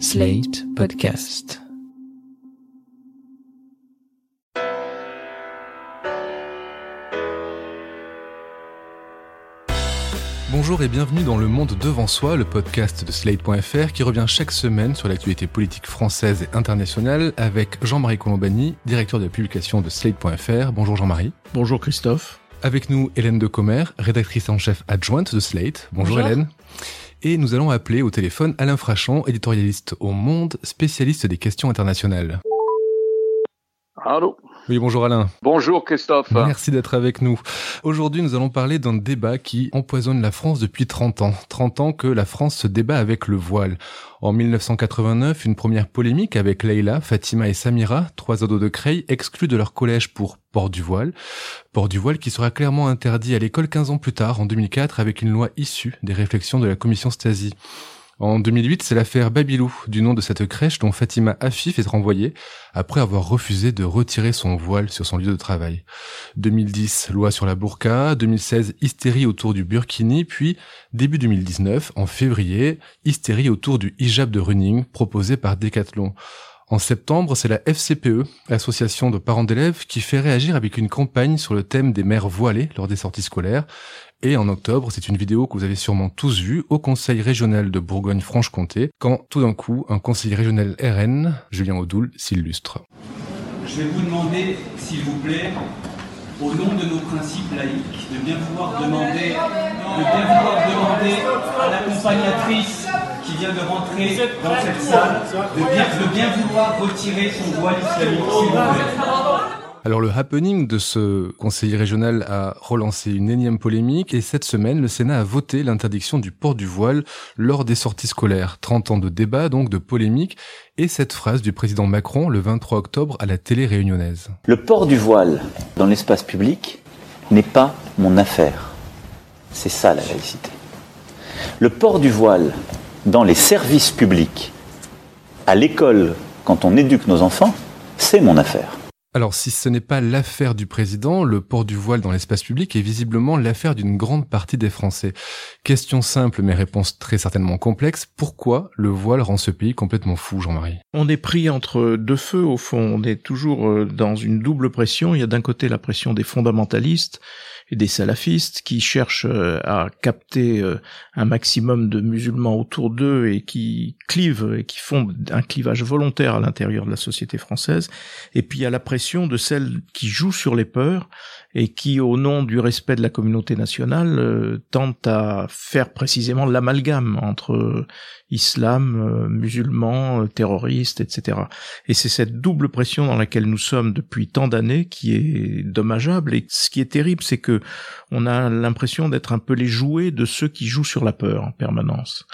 Slate Podcast. Bonjour et bienvenue dans Le Monde Devant Soi, le podcast de Slate.fr qui revient chaque semaine sur l'actualité politique française et internationale avec Jean-Marie Colombani, directeur de la publication de Slate.fr. Bonjour Jean-Marie. Bonjour Christophe. Avec nous Hélène Decomer, rédactrice en chef adjointe de Slate. Bonjour, Bonjour. Hélène. Et nous allons appeler au téléphone Alain Frachon, éditorialiste au Monde, spécialiste des questions internationales. Allô? Oui, bonjour Alain. Bonjour Christophe. Merci d'être avec nous. Aujourd'hui, nous allons parler d'un débat qui empoisonne la France depuis 30 ans. 30 ans que la France se débat avec le voile. En 1989, une première polémique avec Leïla, Fatima et Samira, trois ados de Creil, exclus de leur collège pour port du voile. Port du voile qui sera clairement interdit à l'école 15 ans plus tard, en 2004, avec une loi issue des réflexions de la commission Stasi. En 2008, c'est l'affaire Babylou, du nom de cette crèche dont Fatima Afif est renvoyée après avoir refusé de retirer son voile sur son lieu de travail. 2010, loi sur la burqa, 2016, hystérie autour du burkini, puis début 2019, en février, hystérie autour du hijab de running proposé par Decathlon. En septembre, c'est la FCPE, association de parents d'élèves, qui fait réagir avec une campagne sur le thème des mères voilées lors des sorties scolaires. Et en octobre, c'est une vidéo que vous avez sûrement tous vue au Conseil régional de Bourgogne-Franche-Comté, quand tout d'un coup, un conseiller régional RN, Julien Audoul, s'illustre. Je vais vous demander, s'il vous plaît, au nom de nos principes laïques, de bien vouloir demander, de bien vouloir demander à l'accompagnatrice qui vient de rentrer dans cette salle, de bien, de bien vouloir retirer son voile islamique, s'il vous plaît. Alors le happening de ce conseiller régional a relancé une énième polémique et cette semaine, le Sénat a voté l'interdiction du port du voile lors des sorties scolaires. 30 ans de débat, donc de polémique, et cette phrase du président Macron le 23 octobre à la télé réunionnaise. Le port du voile dans l'espace public n'est pas mon affaire. C'est ça la laïcité. Le port du voile dans les services publics, à l'école, quand on éduque nos enfants, c'est mon affaire. Alors si ce n'est pas l'affaire du président, le port du voile dans l'espace public est visiblement l'affaire d'une grande partie des Français. Question simple mais réponse très certainement complexe, pourquoi le voile rend ce pays complètement fou, Jean-Marie? On est pris entre deux feux au fond, on est toujours euh, dans une double pression. Il y a d'un côté la pression des fondamentalistes et des salafistes qui cherchent euh, à capter euh, un maximum de musulmans autour d'eux et qui clivent et qui font un clivage volontaire à l'intérieur de la société française. Et puis il y a la pression de celles qui jouent sur les peurs et qui, au nom du respect de la communauté nationale, euh, tentent à faire précisément l'amalgame entre euh, islam, euh, musulmans, euh, terroristes, etc. Et c'est cette double pression dans laquelle nous sommes depuis tant d'années qui est dommageable. Et ce qui est terrible, c'est que on a l'impression d'être un peu les jouets de ceux qui jouent sur la peur en permanence.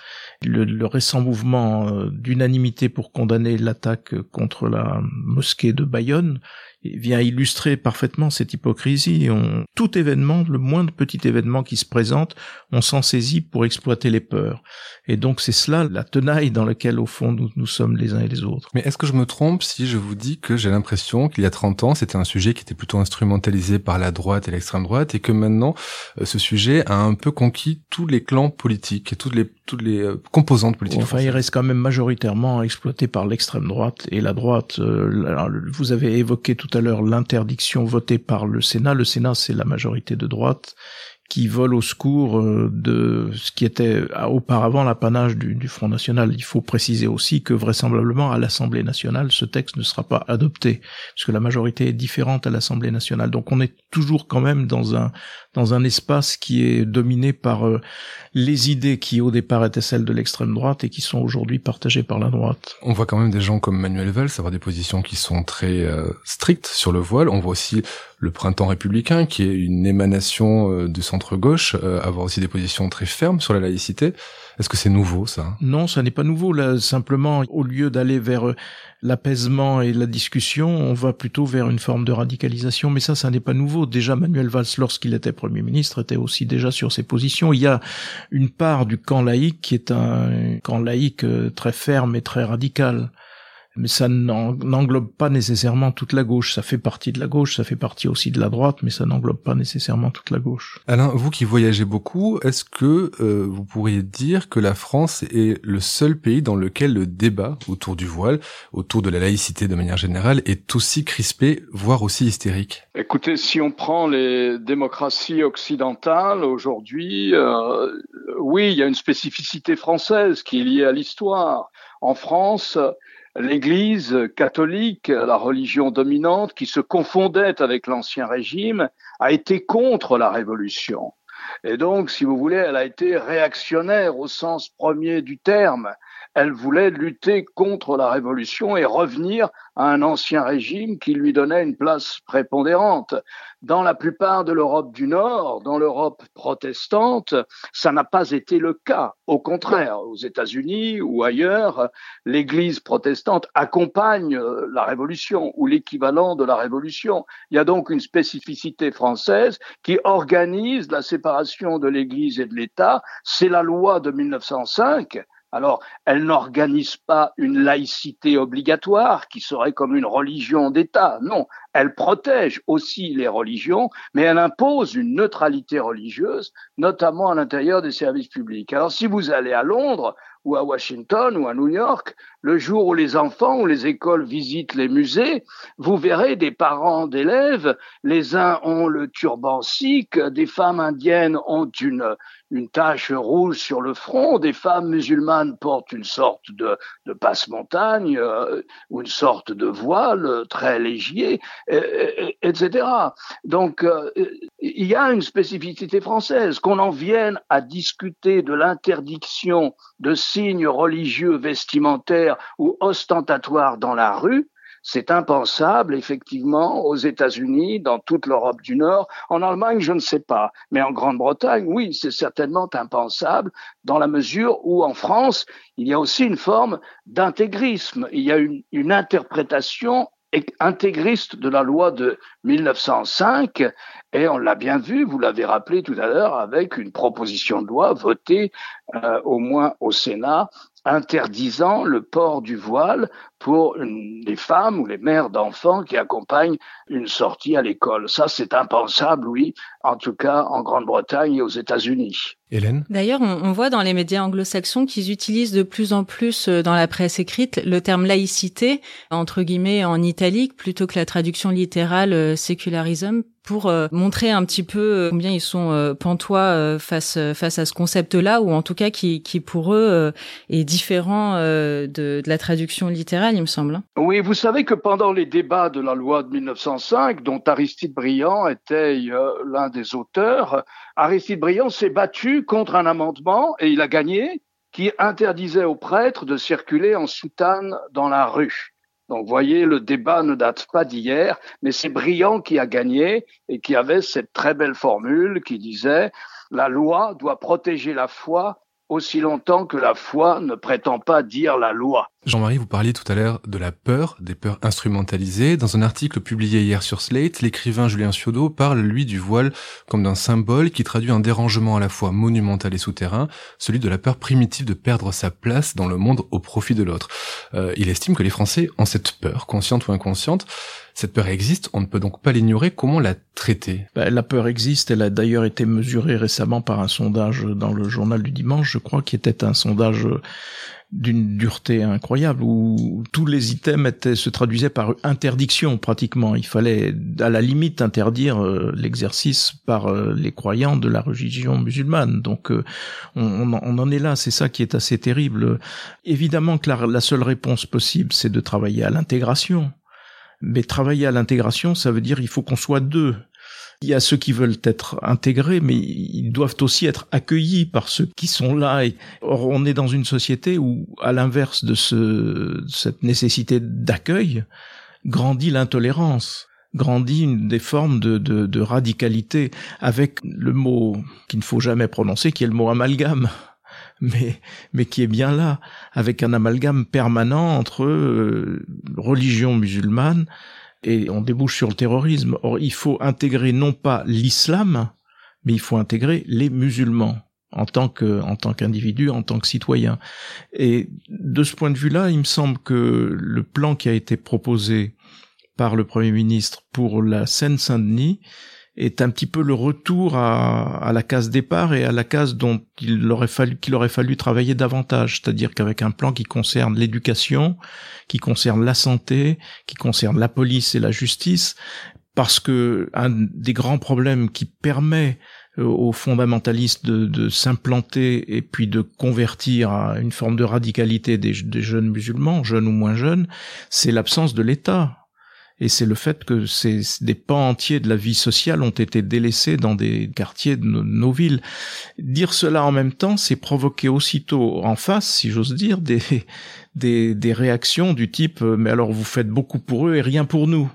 Le, le récent mouvement euh, d'unanimité pour condamner l'attaque contre la mosquée de Bayonne vient illustrer parfaitement cette hypocrisie. On, tout événement, le moindre petit événement qui se présente, on s'en saisit pour exploiter les peurs. Et donc c'est cela la tenaille dans laquelle au fond nous, nous sommes les uns et les autres. Mais est-ce que je me trompe si je vous dis que j'ai l'impression qu'il y a 30 ans, c'était un sujet qui était plutôt instrumentalisé par la droite et l'extrême droite, et que maintenant, euh, ce sujet a un peu conquis tous les clans politiques et toutes les, toutes les euh, composantes politiques Enfin, il reste quand même majoritairement exploité par l'extrême droite et la droite. euh, alors, vous avez évoqué tout à l'heure l'interdiction votée par le Sénat. Le Sénat, c'est la majorité de droite qui vole au secours euh, de ce qui était euh, auparavant l'apanage du, Front National. Il faut préciser aussi que vraisemblablement à l'Assemblée nationale, ce texte ne sera pas adopté, puisque la majorité est différente à l'Assemblée nationale. Donc on est toujours quand même dans un dans un espace qui est dominé par euh, les idées qui au départ étaient celles de l'extrême droite et qui sont aujourd'hui partagées par la droite. On voit quand même des gens comme Manuel Valls avoir des positions qui sont très euh, strictes sur le voile. On voit aussi le printemps républicain, qui est une émanation euh, du centre-gauche, euh, avoir aussi des positions très fermes sur la laïcité. Est-ce que c'est nouveau, ça? Non, ça n'est pas nouveau. Là, simplement, au lieu d'aller vers euh, l'apaisement et la discussion, on va plutôt vers une forme de radicalisation. Mais ça, ça n'est pas nouveau. Déjà, Manuel Valls, lorsqu'il était Premier ministre, était aussi déjà sur ses positions. Il y a une part du camp laïque qui est un camp laïque euh, très ferme et très radical. Mais ça n'englobe pas nécessairement toute la gauche. Ça fait partie de la gauche, ça fait partie aussi de la droite, mais ça n'englobe pas nécessairement toute la gauche. Alain, vous qui voyagez beaucoup, est-ce que euh, vous pourriez dire que la France est le seul pays dans lequel le débat autour du voile, autour de la laïcité de manière générale, est aussi crispé, voire aussi hystérique? Écoutez, si on prend les démocraties occidentales aujourd'hui, euh, oui, il y a une spécificité française qui est liée à l'histoire. En France, l'Église catholique, la religion dominante, qui se confondait avec l'Ancien Régime, a été contre la Révolution. Et donc, si vous voulez, elle a été réactionnaire au sens premier du terme. Elle voulait lutter contre la Révolution et revenir à un ancien régime qui lui donnait une place prépondérante. Dans la plupart de l'Europe du Nord, dans l'Europe protestante, ça n'a pas été le cas. Au contraire, aux États-Unis ou ailleurs, l'Église protestante accompagne euh, la Révolution ou l'équivalent de la Révolution. Il y a donc une spécificité française qui organise la séparation de l'Église et de l'État. C'est la loi de 1905 alors, elle n'organise pas une laïcité obligatoire qui serait comme une religion d'État. Non, elle protège aussi les religions, mais elle impose une neutralité religieuse, notamment à l'intérieur des services publics. Alors, si vous allez à Londres ou à Washington ou à New York, le jour où les enfants ou les écoles visitent les musées, vous verrez des parents d'élèves, les uns ont le turban sikh, des femmes indiennes ont une, une tache rouge sur le front, des femmes musulmanes portent une sorte de, passe-montagne euh, ou une sorte de voile très léger, etc. Donc, euh, il y a une spécificité française. Qu'on en vienne à discuter de l'interdiction de signes religieux vestimentaires ou ostentatoires dans la rue, c'est impensable, effectivement, aux États-Unis, dans toute l'Europe du Nord. En Allemagne, je ne sais pas. Mais en Grande-Bretagne, oui, c'est certainement impensable, dans la mesure où, en France, il y a aussi une forme d'intégrisme. Il y a une, interprétation intégriste de la loi de 1905 et on l'a bien vu, vous l'avez rappelé tout à l'heure, avec une proposition de loi votée euh, au moins au Sénat interdisant le port du voile pour les femmes ou les mères d'enfants qui accompagnent une sortie à l'école. Ça, c'est impensable, oui, en tout cas en Grande-Bretagne et aux États-Unis. Hélène? D'ailleurs, on, on, voit dans les médias anglo-saxons qu'ils utilisent de plus en plus euh, dans la presse écrite le terme laïcité, entre guillemets en italique, plutôt que la traduction littérale euh, sécularisme pour euh, montrer un petit peu euh, combien ils sont euh, pantois face à ce concept-là, ou en tout cas qui, qui pour eux est différent de, de, la traduction littérale, il me semble. Hein. Oui, vous savez que pendant les débats de la loi de 1905, dont Aristide Briand était l'un des auteurs, Aristide Briand s'est battu contre un amendement et il a gagné qui interdisait aux prêtres de circuler en soutane dans la rue. Donc, voyez, le débat ne date pas d'hier, mais c'est Briand qui a gagné et qui avait cette très belle formule qui disait la loi doit protéger la foi aussi longtemps que la foi ne prétend pas dire la loi. Jean-Marie, vous parliez tout à l'heure de la peur, des peurs instrumentalisées. Dans un article publié hier sur Slate, l'écrivain Julien Ciodo parle, lui, du voile comme d'un symbole qui traduit un dérangement à la fois monumental et souterrain, celui de la peur primitive de perdre sa place dans le monde au profit de l'autre. Euh, il estime que les Français ont cette peur, consciente ou inconsciente. Cette peur existe, on ne peut donc pas l'ignorer. Comment la traiter? Ben, La peur existe, elle a d'ailleurs été mesurée récemment par un sondage dans le journal du dimanche, je crois, qui était un sondage d'une dureté incroyable où tous les items se traduisaient par interdiction pratiquement. Il fallait à la limite interdire euh, l'exercice par euh, les croyants de la religion musulmane. Donc euh, on, on, en est là, c'est ça qui est assez terrible. Évidemment que la, la seule réponse possible, c'est de travailler à l'intégration. Mais travailler à l'intégration, ça veut dire il faut qu'on soit deux. Il y a ceux qui veulent être intégrés, mais ils doivent aussi être accueillis par ceux qui sont là. Et, or, on est dans une société où, à l'inverse de ce, cette nécessité d'accueil, grandit l'intolérance grandit une des formes de, de, de radicalité avec le mot qu'il ne faut jamais prononcer, qui est le mot amalgame mais, mais qui est bien là, avec un amalgame permanent entre euh, religion musulmane et on débouche sur le terrorisme. Or, il faut intégrer non pas l'islam, mais il faut intégrer les musulmans. en tant que en tant qu'individu, en tant que citoyen. Et de ce point de vue-là, il me semble que le plan qui a été proposé par le Premier ministre pour la Seine-Saint-Denis est un petit peu le retour à, à, la case départ et à la case dont il aurait fallu qu'il aurait fallu travailler davantage, c'est-à-dire qu'avec un plan qui concerne l'éducation, qui concerne la santé, qui concerne la police et la justice, parce que un des grands problèmes qui permet euh, aux fondamentalistes de, de s'implanter et puis de convertir à une forme de radicalité des, des jeunes musulmans, jeunes ou moins jeunes, c'est l'absence de l'État et c'est le fait que ces, des pans entiers de la vie sociale ont été délaissés dans des quartiers de nos, villes. Dire cela en même temps, c'est provoquer aussitôt en face, si j'ose dire, des, des, des réactions du type euh, mais alors vous faites beaucoup pour eux et rien pour nous.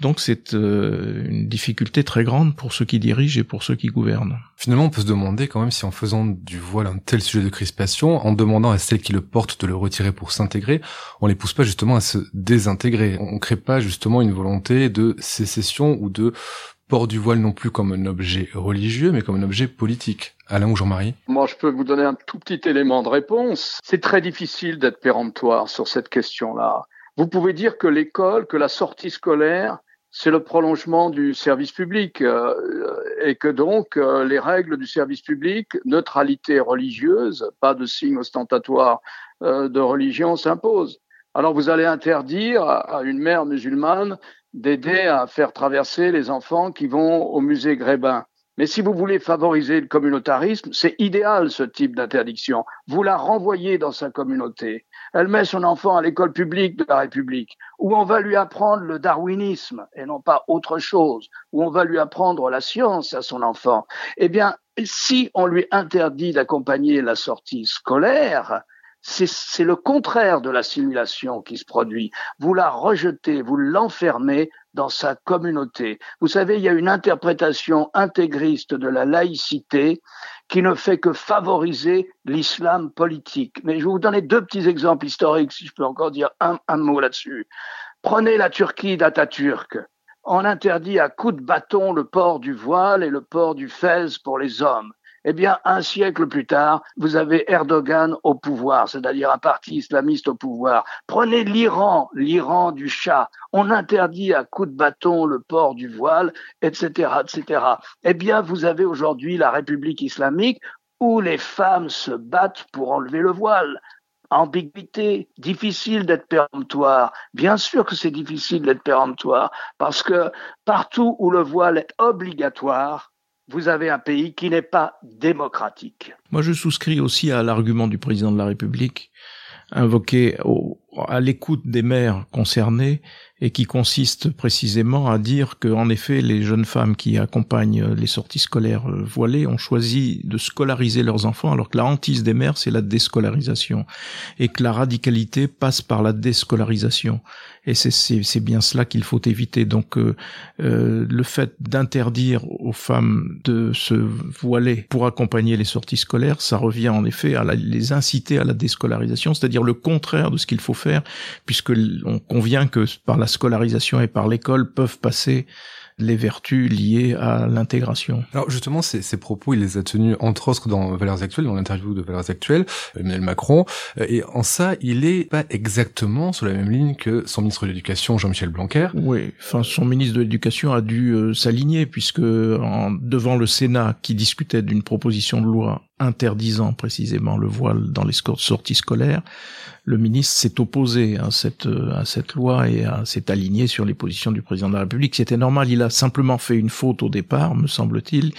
Donc c'est euh, une difficulté très grande pour ceux qui dirigent et pour ceux qui gouvernent. Finalement, on peut se demander quand même si en faisant du voile un tel sujet de crispation, en demandant à celles qui le portent de le retirer pour s'intégrer, on les pousse pas justement à se désintégrer. On crée pas justement une volonté de sécession ou de port du voile non plus comme un objet religieux, mais comme un objet politique. Alain ou Jean-Marie? Moi, je peux vous donner un tout petit élément de réponse. C'est très difficile d'être péremptoire sur cette question-là. Vous pouvez dire que l'école, que la sortie scolaire, c'est le prolongement du service public euh, et que donc euh, les règles du service public, neutralité religieuse, pas de signe ostentatoire euh, de religion s'imposent. Alors vous allez interdire à une mère musulmane d'aider à faire traverser les enfants qui vont au musée Grébin. Mais si vous voulez favoriser le communautarisme, c'est idéal ce type d'interdiction. Vous la renvoyez dans sa communauté. Elle met son enfant à l'école publique de la République, où on va lui apprendre le darwinisme et non pas autre chose, où on va lui apprendre la science à son enfant. Eh bien, si on lui interdit d'accompagner la sortie scolaire, c'est le contraire de l'assimilation qui se produit. Vous la rejetez, vous l'enfermez dans sa communauté. Vous savez, il y a une interprétation intégriste de la laïcité qui ne fait que favoriser l'islam politique. Mais je vais vous donner deux petits exemples historiques, si je peux encore dire un, un mot là-dessus. Prenez la Turquie d'Atatürk. On interdit à coups de bâton le port du voile et le port du fez pour les hommes. Eh bien, un siècle plus tard, vous avez Erdogan au pouvoir, c'est-à-dire un parti islamiste au pouvoir. Prenez l'Iran, l'Iran du chat. On interdit à coups de bâton le port du voile, etc., etc. Eh bien, vous avez aujourd'hui la République islamique où les femmes se battent pour enlever le voile ambiguïté, difficile d'être péremptoire. Bien sûr que c'est difficile d'être péremptoire, parce que partout où le voile est obligatoire, vous avez un pays qui n'est pas démocratique. Moi, je souscris aussi à l'argument du président de la République invoqué à l'écoute des maires concernés et qui consiste précisément à dire que, en effet, les jeunes femmes qui accompagnent les sorties scolaires euh, voilées ont choisi de scolariser leurs enfants, alors que la hantise des mères, c'est la déscolarisation, et que la radicalité passe par la déscolarisation. Et c'est bien cela qu'il faut éviter. Donc, euh, euh, le fait d'interdire aux femmes de se voiler pour accompagner les sorties scolaires, ça revient en effet à les inciter à la déscolarisation, c'est-à-dire le contraire de ce qu'il faut faire, puisque on convient que par la scolarisation et par l'école peuvent passer les vertus liées à l'intégration. Alors justement, ces, ces, propos, il les a tenus entre autres dans Valeurs Actuelles, dans l'interview de Valeurs Actuelles, Emmanuel Macron, euh, et en ça, il est pas exactement sur la même ligne que son ministre de l'Éducation, Jean-Michel Blanquer. Oui, enfin son ministre de l'Éducation a dû euh, s'aligner puisque en, devant le Sénat qui discutait d'une proposition de loi interdisant précisément le voile dans les sorties scolaires, le ministre s'est opposé à cette, à cette loi et s'est aligné sur les positions du président de la République. C'était normal, il a simplement fait une faute au départ, me semble-t-il,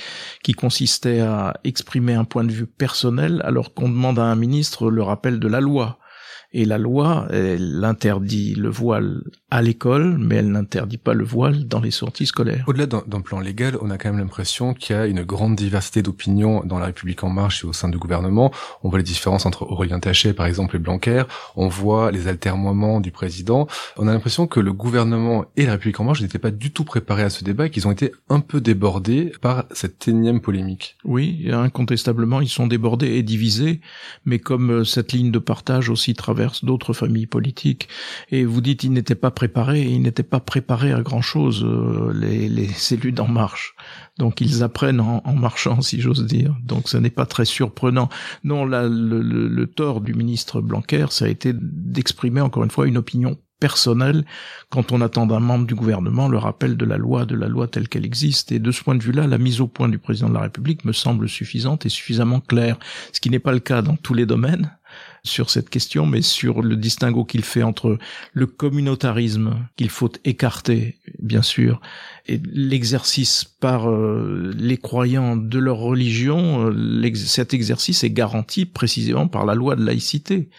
qui consistait à exprimer un point de vue personnel alors qu'on demande à un ministre le rappel de la loi. Et la loi, elle interdit le voile à l'école, mais elle n'interdit pas le voile dans les sorties scolaires. Au-delà d'un plan légal, on a quand même l'impression qu'il y a une grande diversité d'opinions dans la République en marche et au sein du gouvernement. On voit les différences entre Aurélien Taché, par exemple, et Blanquer. On voit les altermoiements du président. On a l'impression que le gouvernement et la République en marche n'étaient pas du tout préparés à ce débat et qu'ils ont été un peu débordés par cette énième polémique. Oui, incontestablement, ils sont débordés et divisés, mais comme euh, cette ligne de partage aussi traverse d'autres familles politiques. Et vous dites, ils n'étaient pas préparés, ils n'étaient pas préparés à grand chose, euh, les, les élus d'En Marche. Donc ils apprennent en, marchant, si j'ose dire. Donc ce n'est pas très surprenant. Non, le, le, tort du ministre Blanquer, ça a été d'exprimer encore une fois une opinion personnelle quand on attend d'un membre du gouvernement le rappel de la loi, de la loi telle qu'elle existe. Et de ce point de vue-là, la mise au point du président de la République me semble suffisante et suffisamment claire, ce qui n'est pas le cas dans tous les domaines sur cette question, mais sur le distinguo qu'il fait entre le communautarisme qu'il faut écarter, bien sûr, et l'exercice par euh, les croyants de leur religion. Euh, cet exercice est garanti précisément par la loi de laïcité.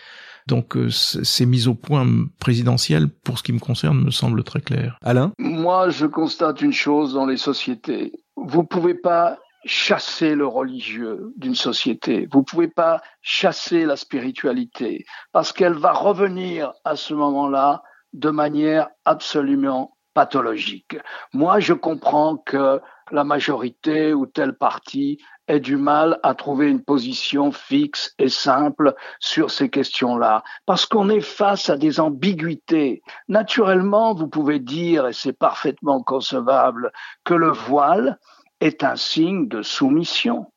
Donc euh, ces mises au point présidentielles, pour ce qui me concerne, me semblent très claires. Alain? Moi, je constate une chose dans les sociétés. Vous pouvez pas chasser le religieux d'une société. Vous pouvez pas chasser la spiritualité parce qu'elle va revenir à ce moment-là de manière absolument pathologique. Moi, je comprends que la majorité ou tel parti ait du mal à trouver une position fixe et simple sur ces questions-là, parce qu'on est face à des ambiguïtés. Naturellement, vous pouvez dire, et c'est parfaitement concevable, que le voile est un signe de soumission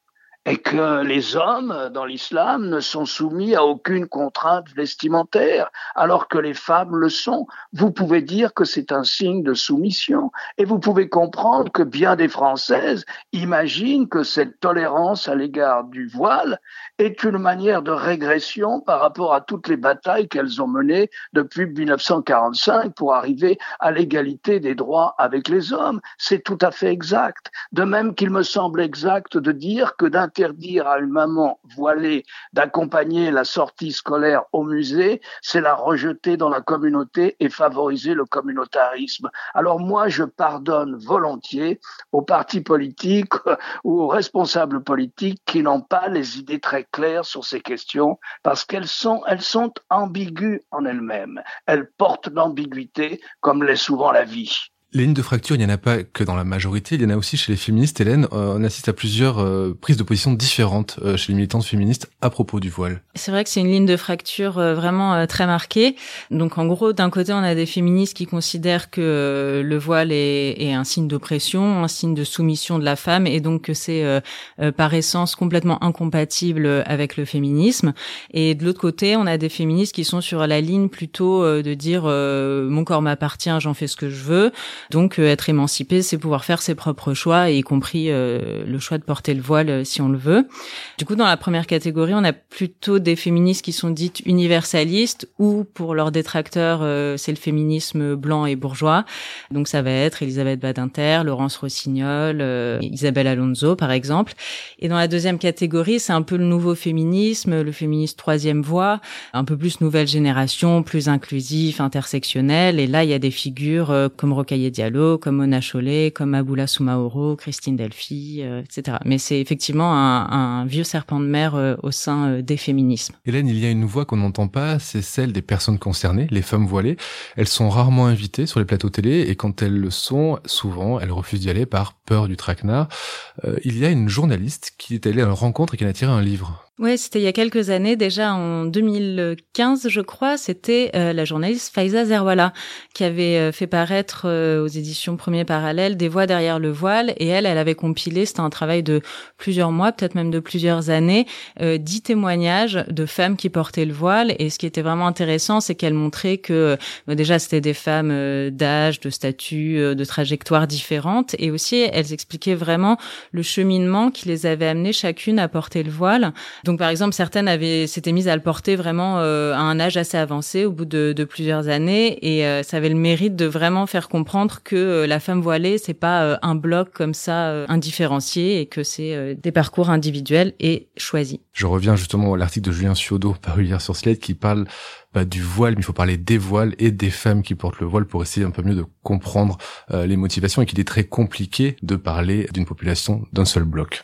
et que les hommes dans l'islam ne sont soumis à aucune contrainte vestimentaire, alors que les femmes le sont. Vous pouvez dire que c'est un signe de soumission, et vous pouvez comprendre que bien des Françaises imaginent que cette tolérance à l'égard du voile est une manière de régression par rapport à toutes les batailles qu'elles ont menées depuis 1945 pour arriver à l'égalité des droits avec les hommes. C'est tout à fait exact. De même qu'il me semble exact de dire que d'interdire à une maman voilée d'accompagner la sortie scolaire au musée, c'est la rejeter dans la communauté et favoriser le communautarisme. Alors moi, je pardonne volontiers aux partis politiques ou aux responsables politiques qui n'ont pas les idées très claires sur ces questions parce qu'elles sont, sont ambiguës en elles-mêmes. Elles portent l'ambiguïté comme l'est souvent la vie. Les lignes de fracture, il n'y en a pas que dans la majorité, il y en a aussi chez les féministes. Hélène, euh, on assiste à plusieurs euh, prises de position différentes euh, chez les militantes féministes à propos du voile. C'est vrai que c'est une ligne de fracture vraiment très marquée. Donc en gros, d'un côté, on a des féministes qui considèrent que le voile est, est un signe d'oppression, un signe de soumission de la femme, et donc que c'est par essence complètement incompatible avec le féminisme. Et de l'autre côté, on a des féministes qui sont sur la ligne plutôt de dire mon corps m'appartient, j'en fais ce que je veux. Donc euh, être émancipé, c'est pouvoir faire ses propres choix, y compris euh, le choix de porter le voile euh, si on le veut. Du coup, dans la première catégorie, on a plutôt des féministes qui sont dites universalistes, ou pour leurs détracteurs, c'est le féminisme blanc et bourgeois. Donc ça va être Elisabeth Badinter, Laurence Rossignol, Isabelle Alonso, par exemple. Et dans la deuxième catégorie, c'est un peu le nouveau féminisme, le féminisme troisième voie, un peu plus nouvelle génération, plus inclusif, intersectionnel. Et là, il y a des figures comme Rocaille Comme Mona Chollet, comme Aboula Soumaoro, Christine Delphi, euh, etc. Mais c'est effectivement un, vieux serpent de mer euh, au sein euh, des féminismes. Hélène, il y a une voix qu'on n'entend pas, c'est celle des personnes concernées, les femmes voilées. Elles sont rarement invitées sur les plateaux télé et quand elles le sont, souvent, elles refusent d'y aller par peur du traquenard. il y a une journaliste qui est allée à une rencontre et qui a tiré un livre. Ouais, c'était il y a quelques années, déjà en 2015, je crois, c'était euh, la journaliste Faiza Zerwala qui avait euh, fait paraître euh, aux éditions Premier Parallèle des voix derrière le voile. Et elle, elle avait compilé, c'était un travail de plusieurs mois, peut-être même de plusieurs années, dix témoignages de femmes qui portaient le voile. Et ce qui était vraiment intéressant, c'est qu'elle montrait que déjà c'était des femmes d'âge, de statut, de trajectoire différentes. Et aussi elles expliquaient vraiment le cheminement qui les avait amenées chacune à porter le voile. Par exemple, certaines avaient s'étaient mises à le porter vraiment euh, à un âge assez avancé, au bout de, de plusieurs années, et euh, ça avait le mérite de vraiment faire comprendre que euh, la femme voilée, c'est pas un bloc comme ça indifférencié, et que c'est des parcours individuels et choisis. Je reviens justement à l'article de Julien Ciodo paru hier sur Slate qui parle pas du voile, mais il faut parler des voiles et des femmes qui portent le voile pour essayer un peu mieux de comprendre les motivations et qu'il est très compliqué de parler d'une population d'un seul bloc.